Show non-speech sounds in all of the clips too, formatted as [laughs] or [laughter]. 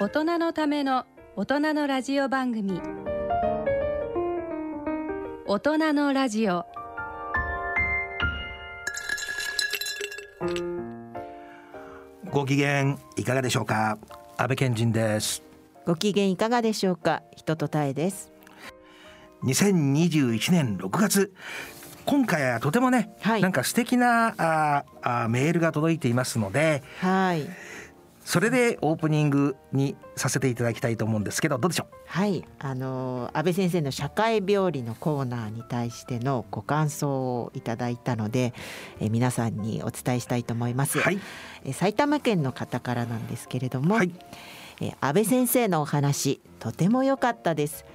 大人のための大人のラジオ番組。大人のラジオ。ご機嫌いかがでしょうか？安倍健人です。ご機嫌いかがでしょうか？人とたえです。2021年6月。今回はとてもね、はい。なんか素敵なああメールが届いていますのではいそれでオープニングにさせていただきたいと思うんですけどどうでしょう？はい。あの安倍先生の社会病理のコーナーに対してのご感想をいただいたのでえ皆さんにお伝えしたいと思います、はい。え埼玉県の方からなんですけれども、はい。え安倍先生のお話とても良かったです。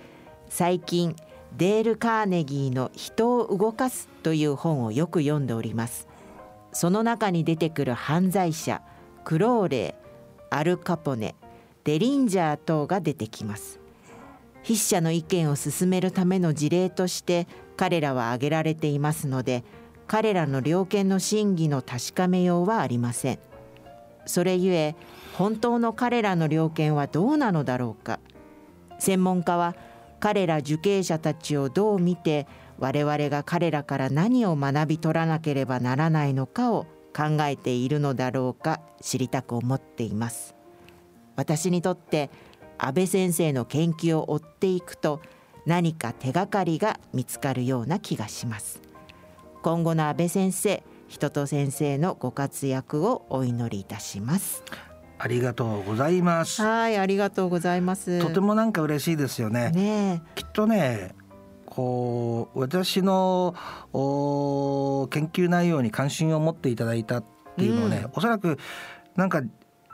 最近デール・カーネギーの人を動かすという本をよく読んでおります。その中に出てくる犯罪者クローレーアルカポネデリンジャー等が出てきます。筆者の意見を進めるための事例として彼らは挙げられていますので彼らの猟犬の真偽の確かめようはありません。それゆえ本当の彼らの猟犬はどうなのだろうか。専門家は彼ら受刑者たちをどう見て我々が彼らから何を学び取らなければならないのかを考えているのだろうか知りたく思っています。私にとって安倍先生の研究を追っていくと何か手がかりが見つかるような気がします。今後の安倍先生人と先生のご活躍をお祈りいたします。ありがとうございます。はいありがとうございます。とてもなんか嬉しいですよね。ねきっとねこう私のお研究内容に関心を持っていただいたっていうのはね、うんおそらくなんか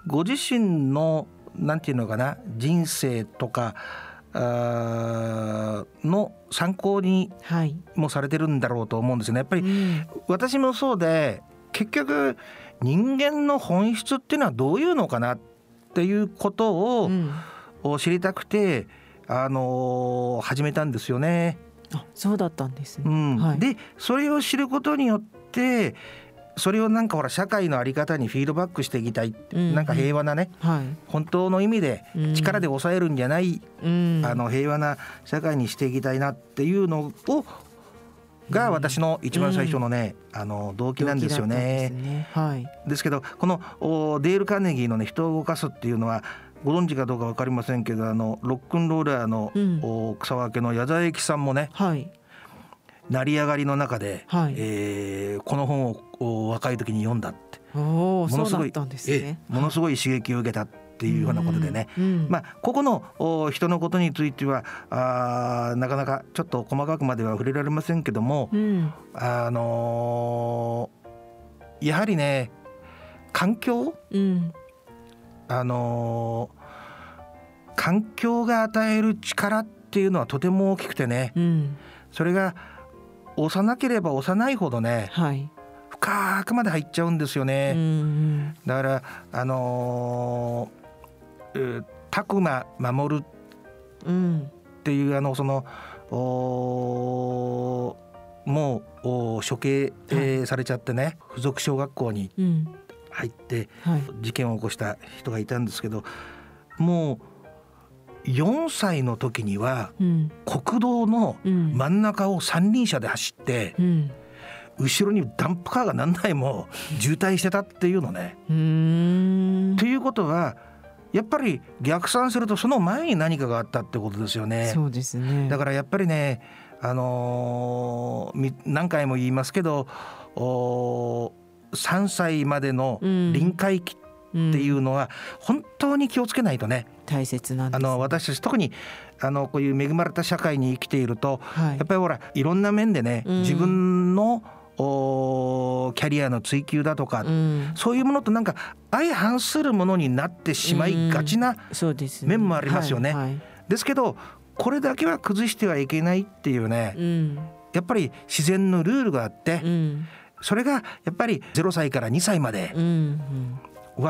ご自身のなんていうのかな人生とかあーの参考にもされてるんだろうと思うんですよね。やっぱりうん私もそうで結局人間の本質っていうのはどういうのかなっていうことを、知りたくて、あのー始めたんですよね。あそうだったんですね、うん。はい。でそれを知ることによってそれをなんかほら社会の在り方にフィードバックしていきたい、うん。なんか平和なねはい。本当の意味でうん。力で抑えるんじゃない、うん。あの平和な社会にしていきたいなっていうのをが私の一番最初のね、あの動機なんですよね。です。ね。はい。ですけどこのおデール・カーネギーのね人を動かすっていうのはご存知かどうか分かりませんけどあのロックンローラーの、うん。お草分けの矢沢永吉さんもねはい。成り上がりの中で、はい。えーこの本をお若い時に読んだって。ものすごいものすごい刺激を受けたっていうようなことでね、うん。うん。まあ、ここのお人のことについてはあーなかなかちょっと細かくまでは触れられませんけども、うん。あのーやはりね環境うんあのー環境が与える力っていうのはとても大きくてねうん。それが幼ければ幼いほどねはい。深くまで入っちゃうんですようんうね。ん。だからあのーえー拓磨守るうんっていうあのそのおーもうお処刑、えーされちゃってね付属小学校にうん入ってはい。事件を起こした人がいたんですけどもう4歳の時にはうん。国道のうん。真ん中を三輪車で走ってうん。後ろにダンプカーが何台も渋滞してたっていうのね。ということはやっぱり逆算するとその前に何かがあったってことですよね。そうですね。だからやっぱりね、あのーみ何回も言いますけどお3歳までの臨界期っていうのは本当に気をつけないとね、大切なんです。あの私たち特にあのこういう恵まれた社会に生きているとはい。やっぱりほらいろんな面でね、うん。自分のおキャリアの追求だとか、うん。そういうものとなんか相反するものになってしまいがちな、面もありますよね。はいはい。ですけどこれだけは崩してはいけないっていうね、うん。やっぱり自然のルールがあって、うんそれがやっぱり0歳から2歳までは、うんうん、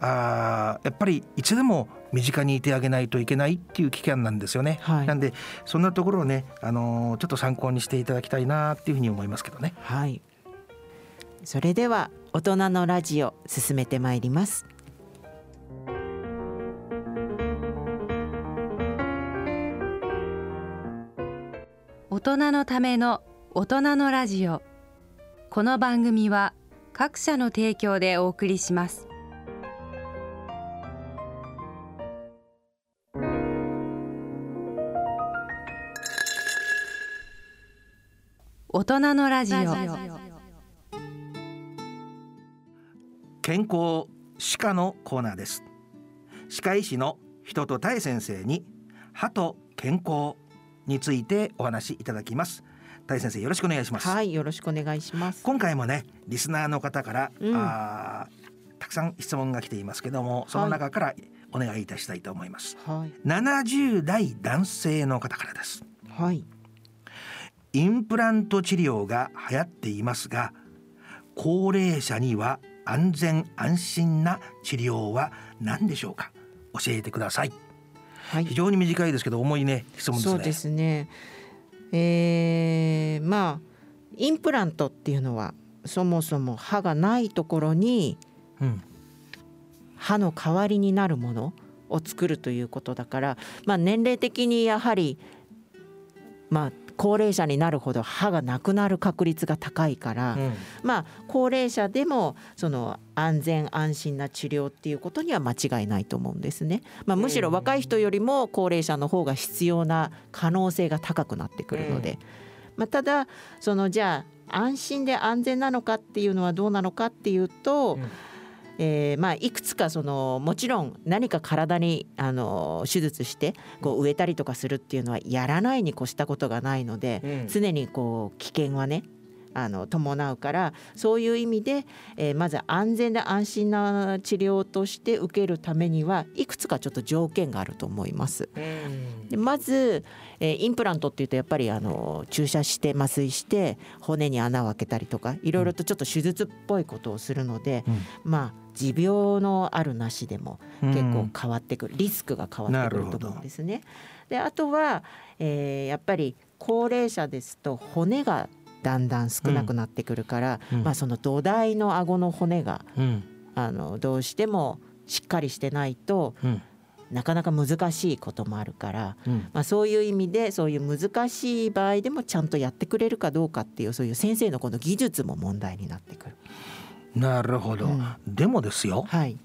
あやっぱりいつでも身近にいてあげないといけないっていう危険なんですよね、はい、なんでそんなところをね、あのー、ちょっと参考にしていただきたいなっていうふうに思いますけどね。はい。それでは大人のラジオ進めてまいります。大人のための大人のラジオ。この番組は各社の提供でお送りします。大人のラジオ。健康歯科のコーナーです。歯科医師の人とたえ先生に歯と健康についてお話しいただきます。たえ先生よろしくお願いします。はいよろしくお願いします。今回もねリスナーの方から、うん。あーたくさん質問が来ていますけどもその中からお願いいたしたいと思います、はい。70代男性の方からです。はい。インプラント治療が流行っていますが高齢者には安全安心な治療は何でしょうか？教えてください。はい。非常に短いですけど重いね質問ですね。そうですね。えー、まあインプラントっていうのはそもそも歯がないところにうん。歯の代わりになるものを作るということだから、まあ、年齢的にやはり、まあ、高齢者になるほど歯がなくなる確率が高いから、うん。まあ高齢者でもその安全安心な治療っていうことには間違いないと思うんですね。まあ、むしろ若い人よりも高齢者の方が必要な可能性が高くなってくるので、まあ、ただそのじゃあ安心で安全なのかっていうのはどうなのかっていうと、うんえーまあ、いくつかそのもちろん何か体にあの手術してこう植えたりとかするっていうのはやらないに越したことがないので、うん。常にこう危険はねあの伴うからそういう意味で、えーまず安全で安心な治療として受けるためにはいくつかちょっと条件があると思います。でまず、えーインプラントっていうとやっぱりあの注射して麻酔して骨に穴を開けたりとかいろいろとちょっと手術っぽいことをするので、まあ持病のあるなしでもうん結構変わってくる、リスクが変わってくると思うんですね。であとは、えーやっぱり高齢者ですと骨がだんだん少なくなってくるから、うん。まあ、その土台の顎の骨がうん。あのどうしてもしっかりしてないとうん。なかなか難しいこともあるから、うん。まあ、そういう意味でそういう難しい場合でもちゃんとやってくれるかどうかっていうそういう先生のこの技術も問題になってくる。なるほど、うん。でもですよはい、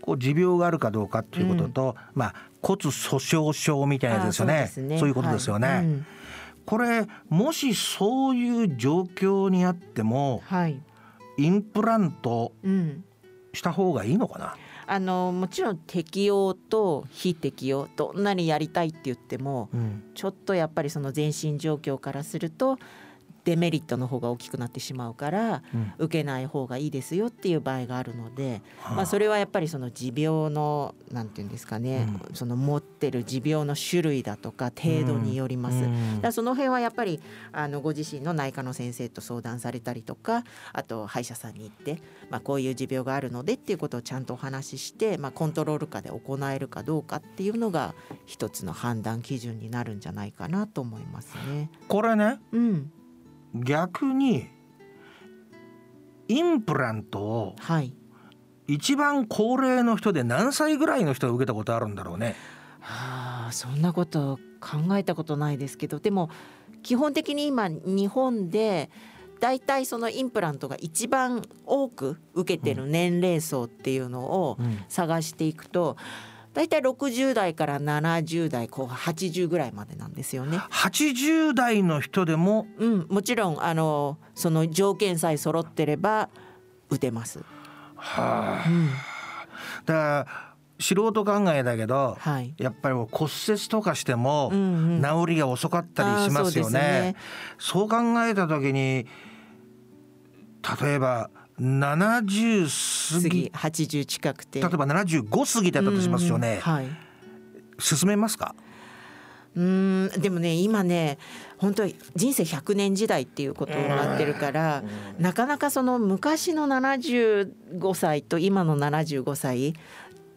こう持病があるかどうかっていうことと、まあ骨粗鬆症みたいなやつですよね。ね。そういうことですよね、はい。うんこれもしそういう状況にあってもはい。インプラントうん。した方がいいのかな？あのもちろん適用と非適用どんなにやりたいって言ってもうん。ちょっとやっぱりその全身状況からするとデメリットの方が大きくなってしまうからうん。受けない方がいいですよっていう場合があるので、はあ。まあ、それはやっぱりその持病のなんていうんですかね、その持ってる持病の種類だとか程度によります。うん。だその辺はやっぱりあのご自身の内科の先生と相談されたりとかあと歯医者さんに行って、まあ、こういう持病があるのでっていうことをちゃんとお話しして、まあ、コントロール下で行えるかどうかっていうのが一つの判断基準になるんじゃないかなと思いますね。これねうん、逆にインプラントをはい。一番高齢の人で何歳ぐらいの人が受けたことあるんだろうね。はあそんなこと考えたことないですけど。でも基本的に今日本でだいたいそのインプラントが一番多く受けてる年齢層っていうのをうん。探していくとだいたい60代から70代後半80ぐらいまでなんですよね。80代の人でもうん、もちろんあのその条件さえ揃ってれば打てます。はあうん、だから素人考えだけどはい。やっぱり骨折とかしてもうんうん治りが遅かったりしますよあーそうですねね。そう考えた時に例えば70過ぎ次80近くて。例えば75過ぎてたとしますよね。はい。進めますか？うーんでもね今ね本当に人生100年時代っていうことになってるから、なかなかその昔の75歳と今の75歳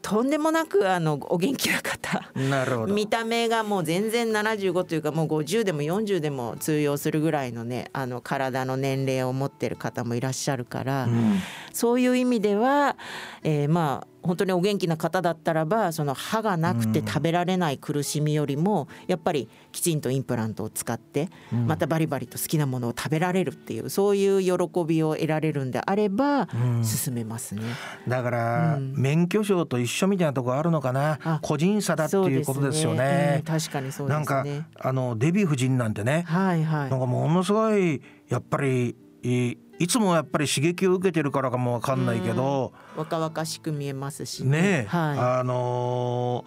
とんでもなくあのお元気な方。なるほど。見た目がもう全然75というかもう50でも40でも通用するぐらいのねあの体の年齢を持ってる方もいらっしゃるから、うん。そういう意味では、えーまあ本当にお元気な方だったらばその歯がなくて食べられない苦しみよりもやっぱりきちんとインプラントを使ってまたバリバリと好きなものを食べられるっていうそういう喜びを得られるんであれば進めますね。だから、免許証と一緒みたいなところあるのかな？個人差だっていうことですよね。ね。確かにそう、ね、なんかあのデヴィ夫人なんてね、はいはい、なんかものすごいやっぱりいつもやっぱり刺激を受けてるからかもわかんないけど、若々しく見えますしね。ねはい、あの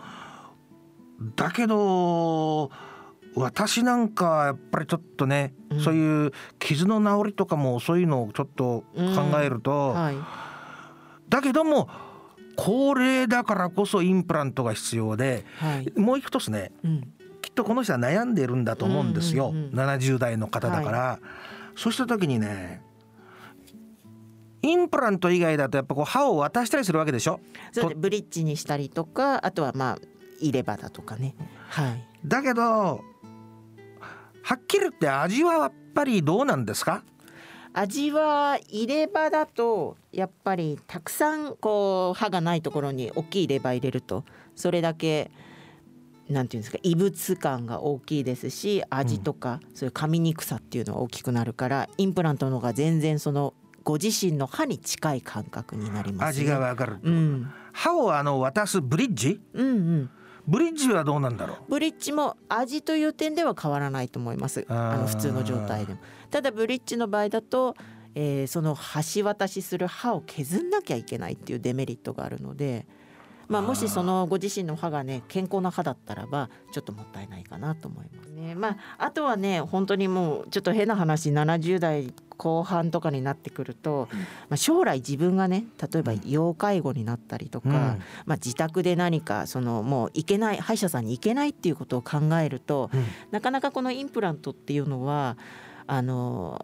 ー、だけど私なんかやっぱりちょっとね、うん、そういう傷の治りとかもそういうのをちょっと考えると、うん。はい、だけども高齢だからこそインプラントが必要で、はい、もう一つね、うん、きっとこの人は悩んでるんだと思うんですよ、うんうんうん、70代の方だから、はい、そうした時にねインプラント以外だとやっぱこう歯を渡したりするわけでしょ？そうでブリッジにしたりとかあとはまあ入れ歯だとかね。はい。だけどはっきり言って味はやっぱりどうなんですか？味は入れ歯だとやっぱりたくさんこう歯がないところに大きい入れ歯入れるとそれだけなんていうんですか異物感が大きいですし味とか、そういう噛みにくさっていうのは大きくなるからインプラントの方が全然そのご自身の歯に近い感覚になります、ね、味がわかる、うん、歯をあの渡すブリッジ、うんうん、ブリッジはどうなんだろう？ブリッジも味という点では変わらないと思います。あの普通の状態でも。ただブリッジの場合だと、えー、その橋渡しする歯を削んなきゃいけないっていうデメリットがあるのでまあ、もしそのご自身の歯がね健康な歯だったらばちょっともったいないかなと思います。ね。まあ、あとはね本当にもうちょっと変な話70代後半とかになってくると、まあ、将来自分がね例えば要介護になったりとか、うん、まあ、自宅で何かそのもう行けない歯医者さんに行けないっていうことを考えると、うん、なかなかこのインプラントっていうのはあの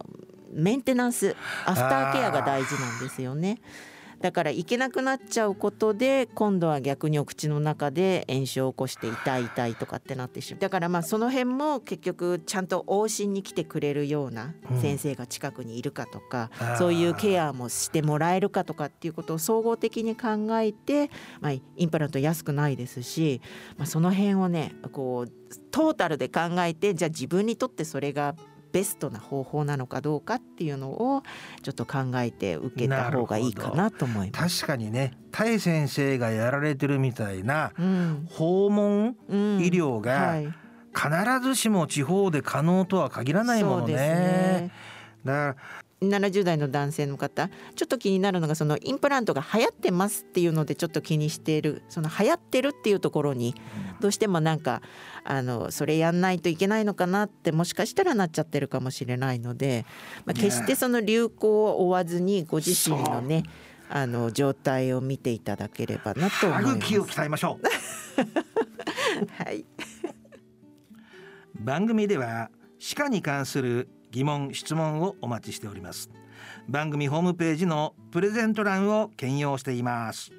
メンテナンスアフターケアが大事なんですよね。だから行けなくなっちゃうことで今度は逆にお口の中で炎症を起こして痛い痛いとかってなってしまう。だからまあその辺も結局ちゃんと往診に来てくれるような先生が近くにいるかとか、うん、そういうケアもしてもらえるかとかっていうことを総合的に考えて、まあ、インプラント安くないですし、まあ、その辺をねこうトータルで考えてじゃあ自分にとってそれがベストな方法なのかどうかっていうのをちょっと考えて受けた方がいいかなと思います。確かにねタイ先生がやられてるみたいな訪問医療が必ずしも地方で可能とは限らないものね。ねだから70代の男性の方ちょっと気になるのがそのインプラントが流行ってますっていうのでちょっと気にしているその流行ってるっていうところにどうしてもなんかあのそれやんないといけないのかなってもしかしたらなっちゃってるかもしれないので、まあ、決してその流行を追わずにご自身のねあの状態を見ていただければなと思います。鍛えましょう。[laughs] はい。番組では歯科に関する疑問質問をお待ちしております。番組ホームページのプレゼント欄を兼用しています。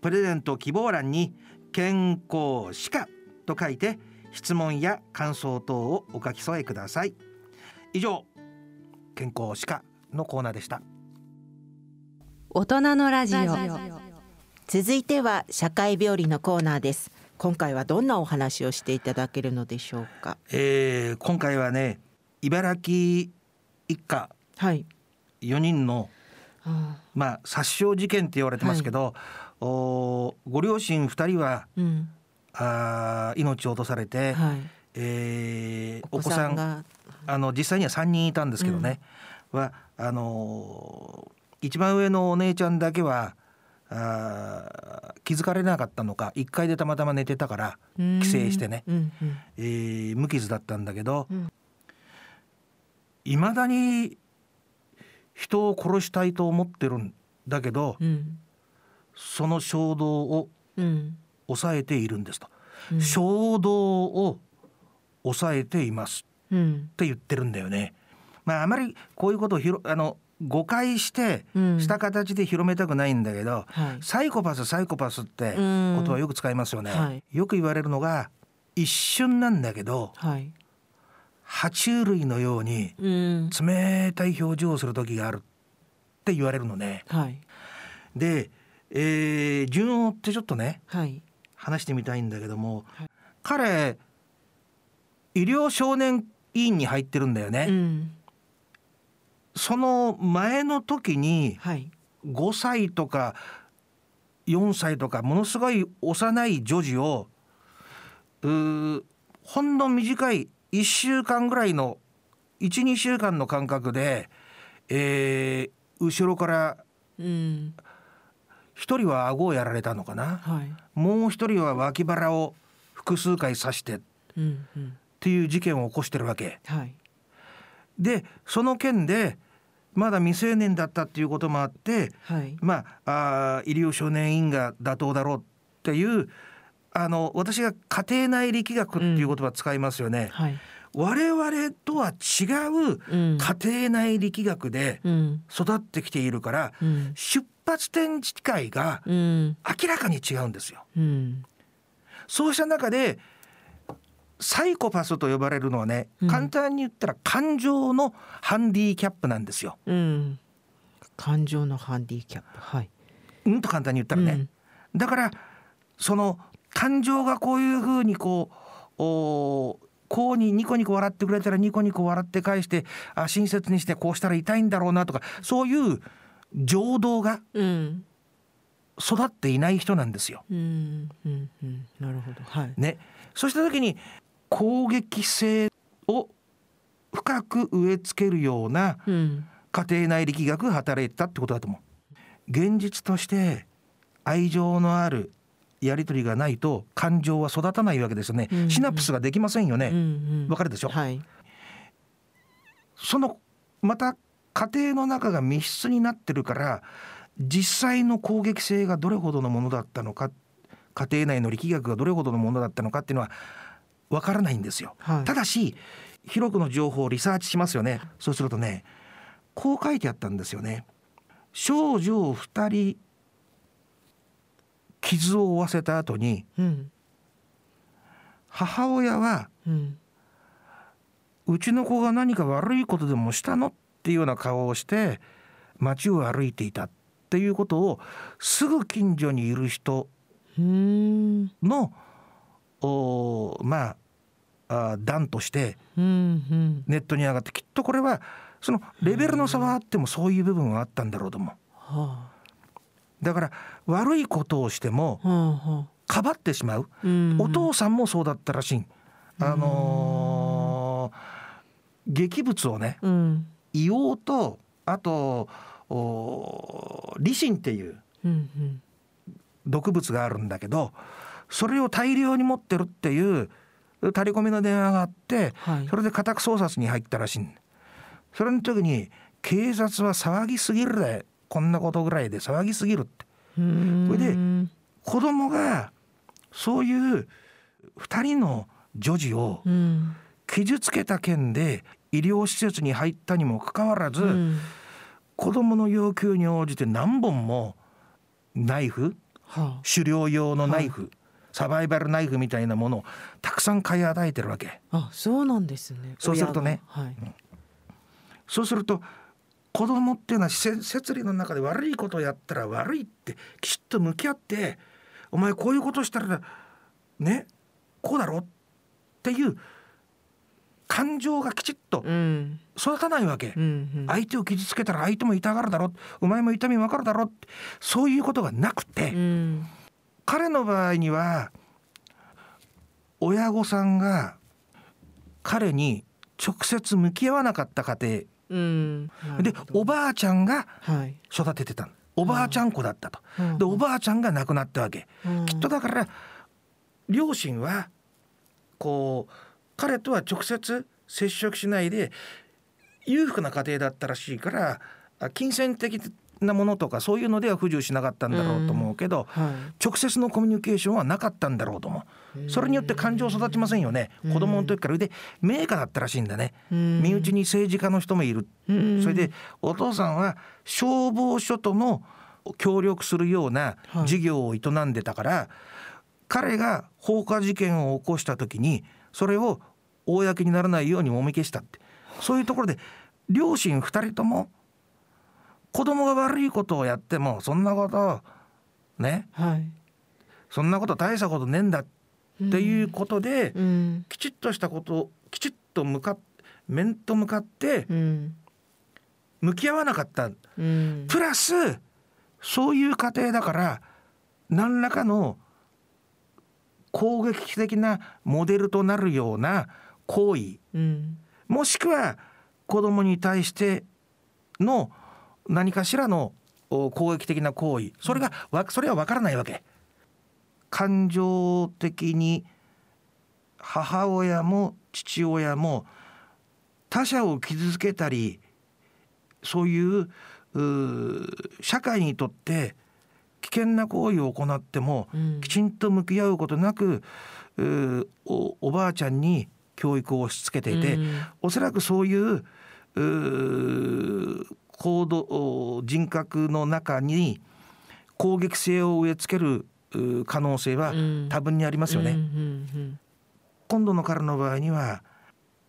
プレゼント希望欄に健康歯科と書いて質問や感想等をお書き添えください。以上健康歯科のコーナーでした。大人のラジオ。続いては社会病理のコーナーです。今回はどんなお話をしていただけるのでしょうか、えー、今回はね茨城一家4人の、はい、まあ殺傷事件って言われてますけど、はい、おご両親2人は、うん、あ命を落とされて、はい、えー、お子さんあの実際には3人いたんですけどね、うん、はあのー、一番上のお姉ちゃんだけはあ気づかれなかったのか1階でたまたま寝てたから帰省してね、うんうん、えー、無傷だったんだけど、うん。いまだに人を殺したいと思ってるんだけど、うん、その衝動を抑えているんですと、うん、衝動を抑えていますって言ってるんだよね。まあ、あまりこういうことをひろあの誤解してした形で広めたくないんだけど、うんはい、サイコパスサイコパスってことはよく使いますよね。はい、よく言われるのが一瞬なんだけど、はい、爬虫類のように冷たい表情をする時があるって言われるのね。はい、でえー、順を追ってちょっとねはい。話してみたいんだけども、はい。彼医療少年委員に入ってるんだよね、うん。その前の時にはい。5歳とか4歳とかものすごい幼い女児をほんの短い1週間ぐらいの12週間の間隔で、えー後ろからうん1人は顎をやられたのかな？はい。もう1人は脇腹を複数回刺してっうんうん。ていう事件を起こしてるわけ。はい。でその件でまだ未成年だったっていうこともあってはい。まああー医療少年院が妥当だろうっていうあの私が家庭内力学っていう言葉使いますよね。はい。我々とは違ううん。家庭内力学でうん。育ってきているからうん。出発点自体がうん明らかに違うんですよ。うん。そうした中でサイコパスと呼ばれるのはね、うん。簡単に言ったら感情のハンディキャップなんですよ。うん。感情のハンディキャップ。はい。うんと簡単に言ったらね。だからその感情がこういうふうにこうおこうにニコニコ笑ってくれたらニコニコ笑って返してあ親切にしてこうしたら痛いんだろうなとかそういう情動がうん。育っていない人なんですよ。うんうんうん。なるほど。はい。ね、そうした時に攻撃性を深く植え付けるようなうん家庭内力学が働いてたってことだと思う。現実として愛情のあるやり取りがないと感情は育たないわけですよね。うんうん。シナプスができませんようんね。うん。わかるでしょ？はい。そのまた家庭の中が密室になってるから実際の攻撃性がどれほどのものだったのか家庭内の力学がどれほどのものだったのかっていうのはわからないんですよ。はい。ただし広くの情報をリサーチしますよね。そうするとねこう書いてあったんですよね。少女を2人傷を負わせた後にうん。母親はうん。うちの子が何か悪いことでもしたの？っていうような顔をして街を歩いていたっていうことをすぐ近所にいる人うん。のおーまああー段としてネットに上がってきっとこれはそのレベルの差はあってもそういう部分はあったんだろうと思う。はだから悪いことをしてもかばってしまう、お父さんもそうだったらしい。あのー劇物をねうん硫黄とあとおリシンっていう毒物があるんだけどそれを大量に持ってるっていうタレコミの電話があってはい。それで家宅捜索に入ったらしいんそれの時に警察は騒ぎすぎるでこんなことぐらいで騒ぎすぎるって。うん。それで子供がそういう2人の女児をうん。傷つけた件で医療施設に入ったにもかかわらず、うん。子供の要求に応じて何本もナイフは狩猟用のナイフ、サバイバルナイフみたいなものをたくさん買い与えてるわけ。ああそうなんですね。そうするとね。はい。そうすると子供っていうのはせ摂理の中で悪いことをやったら悪いってきちっと向き合ってお前こういうことしたらねこうだろっていう感情がきちっとうん。育たないわけ、相手を傷つけたら相手も痛がるだろお前も痛み分かるだろそういうことがなくて、うん。彼の場合には親御さんが彼に直接向き合わなかった家うん。庭でおばあちゃんがはい。育ててたの。おばあちゃん子だったと。うん。でおばあちゃんが亡くなったわけ。うん。きっとだから両親はこう彼とは直接接触しないで裕福な家庭だったらしいからあ金銭的なものとかそういうのでは不自由しなかったんだろうと思うけど、は直接のコミュニケーションはなかったんだろうと思う。それによって感情育ちませんよね。うん。子供の時から。で名家だったらしいんだね。い身内に政治家の人もいる。にそれでお父さんは消防署との協力するようなはい。事業を営んでたから、彼が放火事件を起こした時にそれを公にならないようにもみ消したって。そういうところで両親2人とも子供が悪いことをやってもそんなことね、はい、そんなこと大したことねえんだっていうことで、うん、きちっとしたこときちっと向かっ面と向かって向き合わなかった、うん、プラスそういう過程だから何らかの攻撃的なモデルとなるような行為、うん、もしくは子供に対しての何かしらの攻撃的な行為それがそれは分からないわけ。感情的に母親も父親も他者を傷つけたりそういう社会にとって危険な行為を行っても、うん、きちんと向き合うことなくおおばあちゃんに教育を押し付けていて、うん、おそらくそういう行動人格の中に攻撃性を植え付ける可能性は多分にありますよね。今度の彼の場合には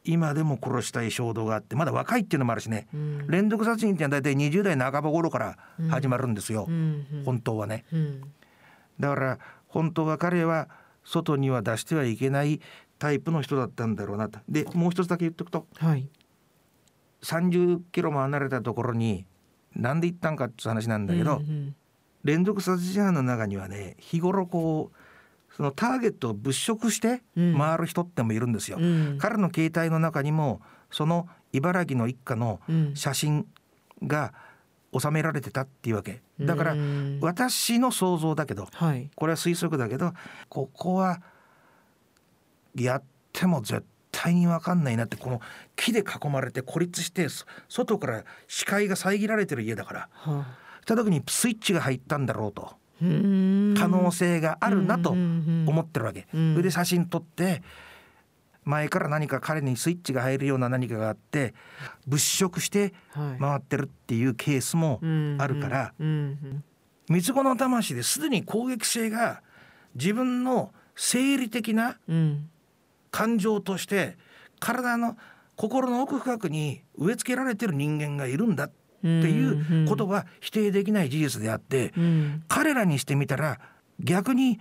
今でも殺したい衝動があってまだ若いっていうのもあるしね、うん、連続殺人っていうのは大体20代半ば頃から始まるんですよ、うん本当はね、うん、だから本当は彼は外には出してはいけないタイプの人だったんだろうなと。でもう一つだけ言っとくと、はい、30キロも離れたところになんで行ったんかって話なんだけど、うんうん、連続殺人犯の中にはね日頃こうそのターゲットを物色して回る人ってもいるんですよ。うん、彼の携帯の中にもその茨城の一家の写真が収められてたっていうわけ。だから私の想像だけど、はい、これは推測だけどここはやっても絶対に分かんないなってこの木で囲まれて孤立して外から視界が遮られてる家だから、はあ、した時にスイッチが入ったんだろうと。可能性があるなと思ってるわけ。それで写真撮って前から何か彼にスイッチが入るような何かがあって物色して回ってるっていうケースもあるから三つ子の魂ですでに攻撃性が自分の生理的な感情として体の心の奥深くに植え付けられてる人間がいるんだっていうことは否定できない事実であって、うん、彼らにしてみたら逆に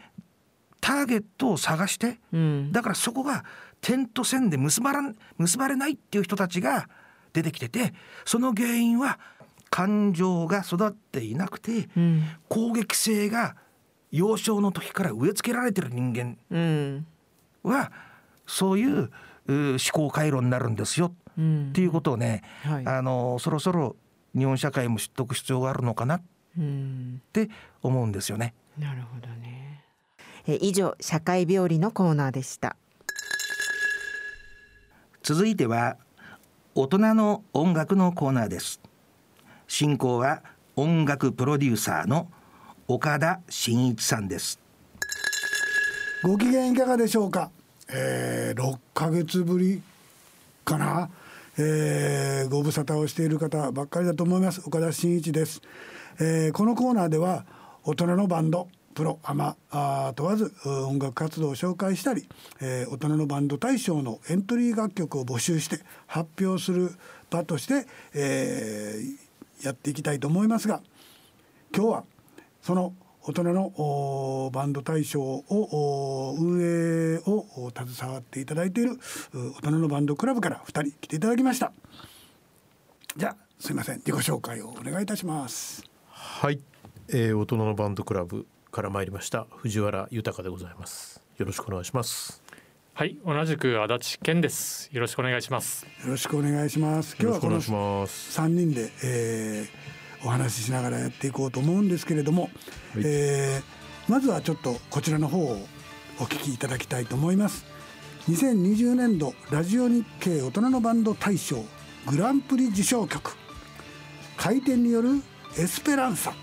ターゲットを探して、うん、だからそこが点と線で結ばら結ばれないっていう人たちが出てきててその原因は感情が育っていなくて、うん、攻撃性が幼少の時から植え付けられてる人間は、そういう思考回路になるんですよ、っていうことをね、はい、あのそろそろ日本社会も知っとく必要があるのかなって思うんですよね。なるほどね。え以上社会病理のコーナーでした。続いては大人の音楽のコーナーです。進行は音楽プロデューサーの岡田真一さんです。ご機嫌いかがでしょうか？えー、6ヶ月ぶりかな？えー、ご無沙汰をしている方ばっかりだと思います。岡田真一です、えー、このコーナーでは大人のバンドプロアマあ問わず音楽活動を紹介したり、えー、大人のバンド大賞のエントリー楽曲を募集して発表する場として、えー、やっていきたいと思いますが今日はその大人のバンド大賞を運営を携わっていただいている大人のバンドクラブから2人来ていただきました。じゃあすいません。自己紹介をお願いいたします。はい、えー、大人のバンドクラブから参りました。藤原豊でございます。よろしくお願いします。はい、同じく足立健です。よろしくお願いします。よろしくお願いします。今日はこの三人で、えー、お話ししながらやっていこうと思うんですけれども、はい、えー、まずはちょっとこちらの方をお聞きいただきたいと思います。2020年度ラジオ日経大人のバンド大賞グランプリ受賞曲。回転によるエスペランサ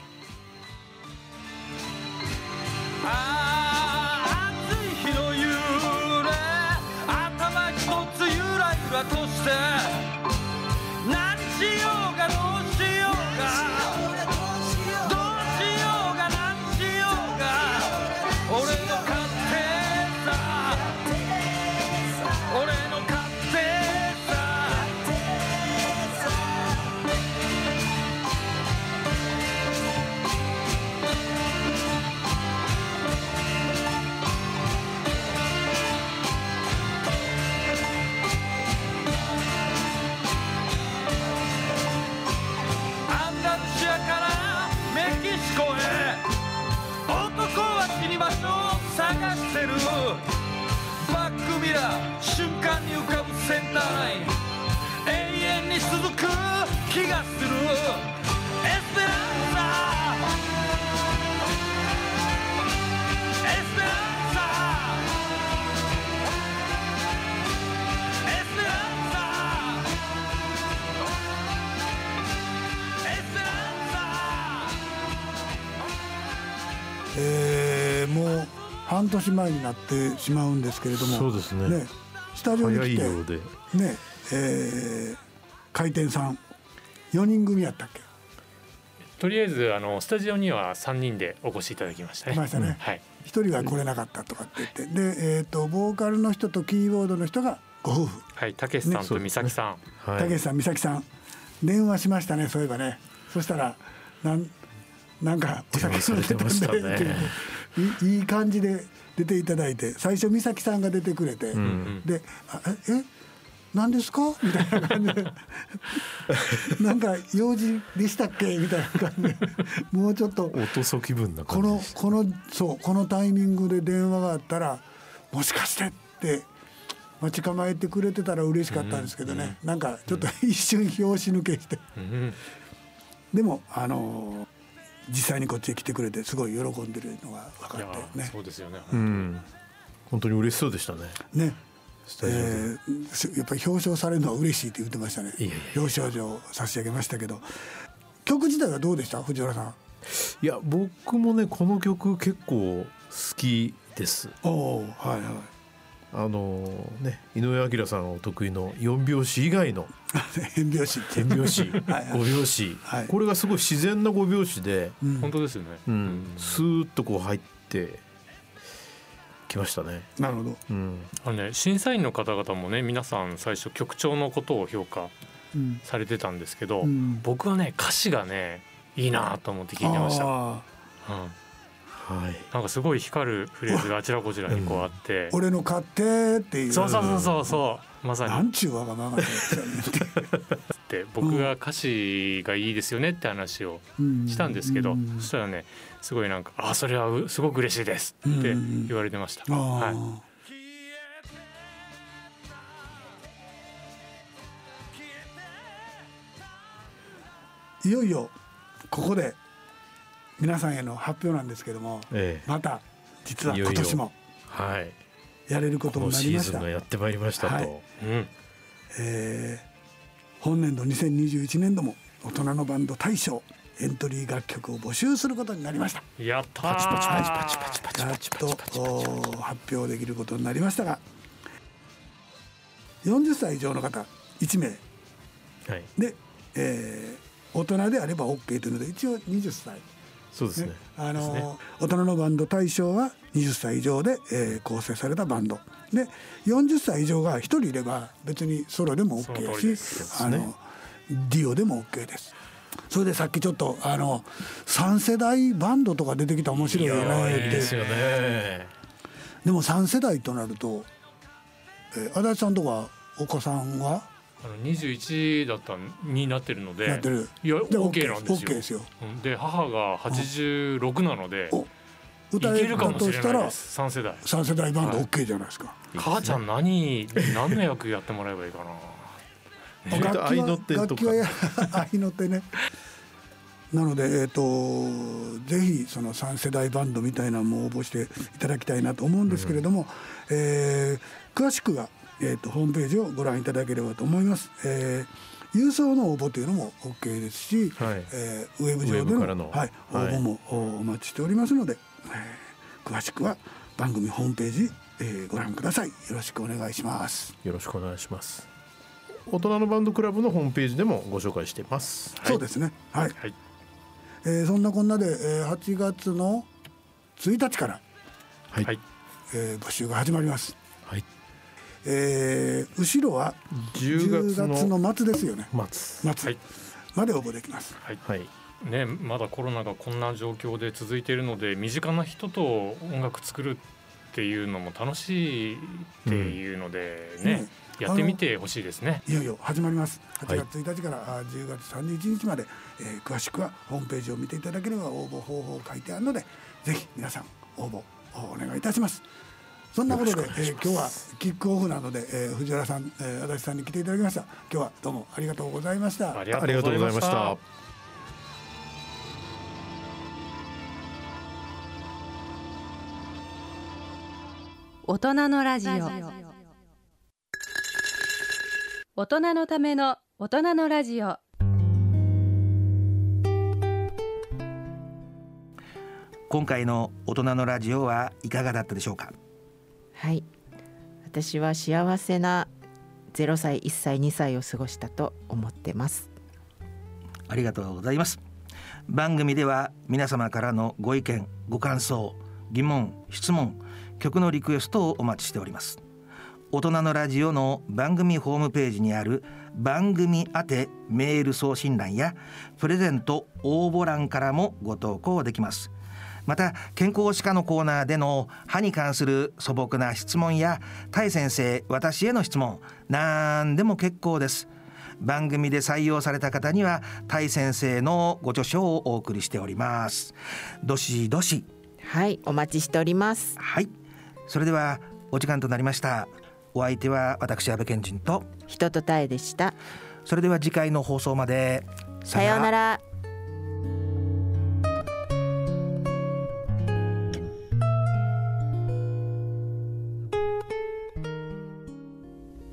年前になってしまうんですけれどもそうですね。スタジオに来てようで。ねえー開店さん4人組やったっけ？とりあえずあのスタジオには三人でお越しいただきましたね。来ましたね。はい。一人が来れなかったとかって言ってで、えー、とボーカルの人とキーボードの人がご夫婦。はい、たけしさんと美咲さん。はい。たけしさん美咲さん。電話しましたねそういえばね。そしたらなんなんかお酒飲んでたんでましたねいいい感じで出ていただいて最初美咲さんが出てくれて、んで「あええ何ですか?」みたいな感じで「[laughs] なんか用事でしたっけ?」みたいな感じで。もうちょっと気分なこのこのそうこのタイミングで電話があったらもしかしてって待ち構えてくれてたら嬉しかったんですけどね、なんかちょっと一瞬拍子抜けして、うん。でもあのー実際にこっちへ来てくれてすごい喜んでるのが分かってね。そうですよね。うん。本当に嬉しそうでしたね。ね。スタジオで、えーすやっぱり表彰されるのは嬉しいって言ってましたね。いやいや表彰状を差し上げましたけど。曲自体はどうでした？藤原さん。いや僕もねこの曲結構好きです。おおはいはいあのね井上彰さんお得意の4拍子以外の [laughs] 変拍子。って変拍子 [laughs] はいはい。5拍子、はい。これがすごい自然な5拍子で、うん。本当ですよね。うん、スーッとこう入ってきましたね。なるほど、うん、あのね審査員の方々もね皆さん最初曲調のことを評価うん。されてたんですけど、うん。僕はね歌詞がねいいなと思って聞いてました。うん、あはい。なんかすごい光るフレーズがあちらこちらにこうあって。ー、俺の勝手っていう。そうそうそうそうそう。まさに。なんちゅうわがままだ [laughs] って僕が歌詞がいいですよねって話をうん。したんですけど、うん。そしたらねすごいなんか「あそれはうすごく嬉しいです」って言われてました。あー。はい。いよいよここで皆さんへの発表なんですけどもええまた実はいよいよ今年もはい。やれることこのになりましたシーズンがやってまいりましたと。はいうんえー本年度2021年度も大人のバンド大賞エントリー楽曲を募集することになりましたやったーパチパチパチパチパチパチパチパとチパチパチおー発表できることになりましたが40歳以上の方1名はい。で、えー大人であれば OK というので一応20歳そうですね。ね。あの大人のバンド大賞は20歳以上で、えー構成されたバンド。で40歳以上が1人いれば別にソロでも OK や通りでしす。あのディオでも OK です。それでさっきちょっとあの3世代バンドとか出てきたら面白いよね。ってですよね。でも3世代となると、えー足立さんとかお子さんは？あの21だったになってるのでやってる。いやで OK なんですよ。OK ですよ。うん。で母が86なので歌えるかもとしたらしれないです。3世代。3世代バンドはい。OK じゃないですか。母ちゃん何何の役やってもらえばいいかな。それと合いの手とか。楽器はや合いの手ね。なのでえっ、とぜひその3世代バンドみたいなのも応募していただきたいなと思うんですけれども、えー詳しくは、えー、とホームページをご覧いただければと思います、えー郵送の応募というのも OK ですし、はい。えーウェブ上でのはい、応はい。募もおお待ちしておりますので、えー詳しくは番組ホームページ、えーご覧ください。よろしくお願いします、よろしくお願いします。大人のバンドクラブのホームページでもご紹介しています。そうですね。はい。はい。えーそんなこんなで、えー8月の1日から、はい。はいえー募集が始まります、はい。えー後ろは10 10月月のの末ですよね。末。末。はい。まで応募できます。はい。はい。ね、まだコロナがこんな状況で続いているので身近な人と音楽作るっていうのも楽しいっていうのでね、うん。やってみてほしいですね。いよいよ始まります。はい。8月1日から、あ10月31日まで、えー詳しくはホームページを見ていただければ応募方法書いてあるのでぜひ皆さん応募お願いいたしますそんなことで、えー今日はキックオフなので、えー藤原さん、えー足立さんに来ていただきました。今日はどうもありがとうございました。ありありがとうございました。大人のラジオ。大人のための大人のラジオ。今回の大人のラジオはいかがだったでしょうか？はい。私は幸せな0歳1歳2歳を過ごしたと思ってます。ありがとうございます。番組では皆様からのご意見ご感想疑問質問曲のリクエストをお待ちしております。大人のラジオの番組ホームページにある番組宛てメール送信欄やプレゼント応募欄からもご投稿できます。また健康歯科のコーナーでの歯に関する素朴な質問やタイ先生私への質問なんでも結構です。番組で採用された方にはタイ先生のご著書をお送りしております。どしどし。はいお待ちしております。はい。それではお時間となりました。お相手は私安倍賢人と。人とたえでした。それでは次回の放送まで。さようなら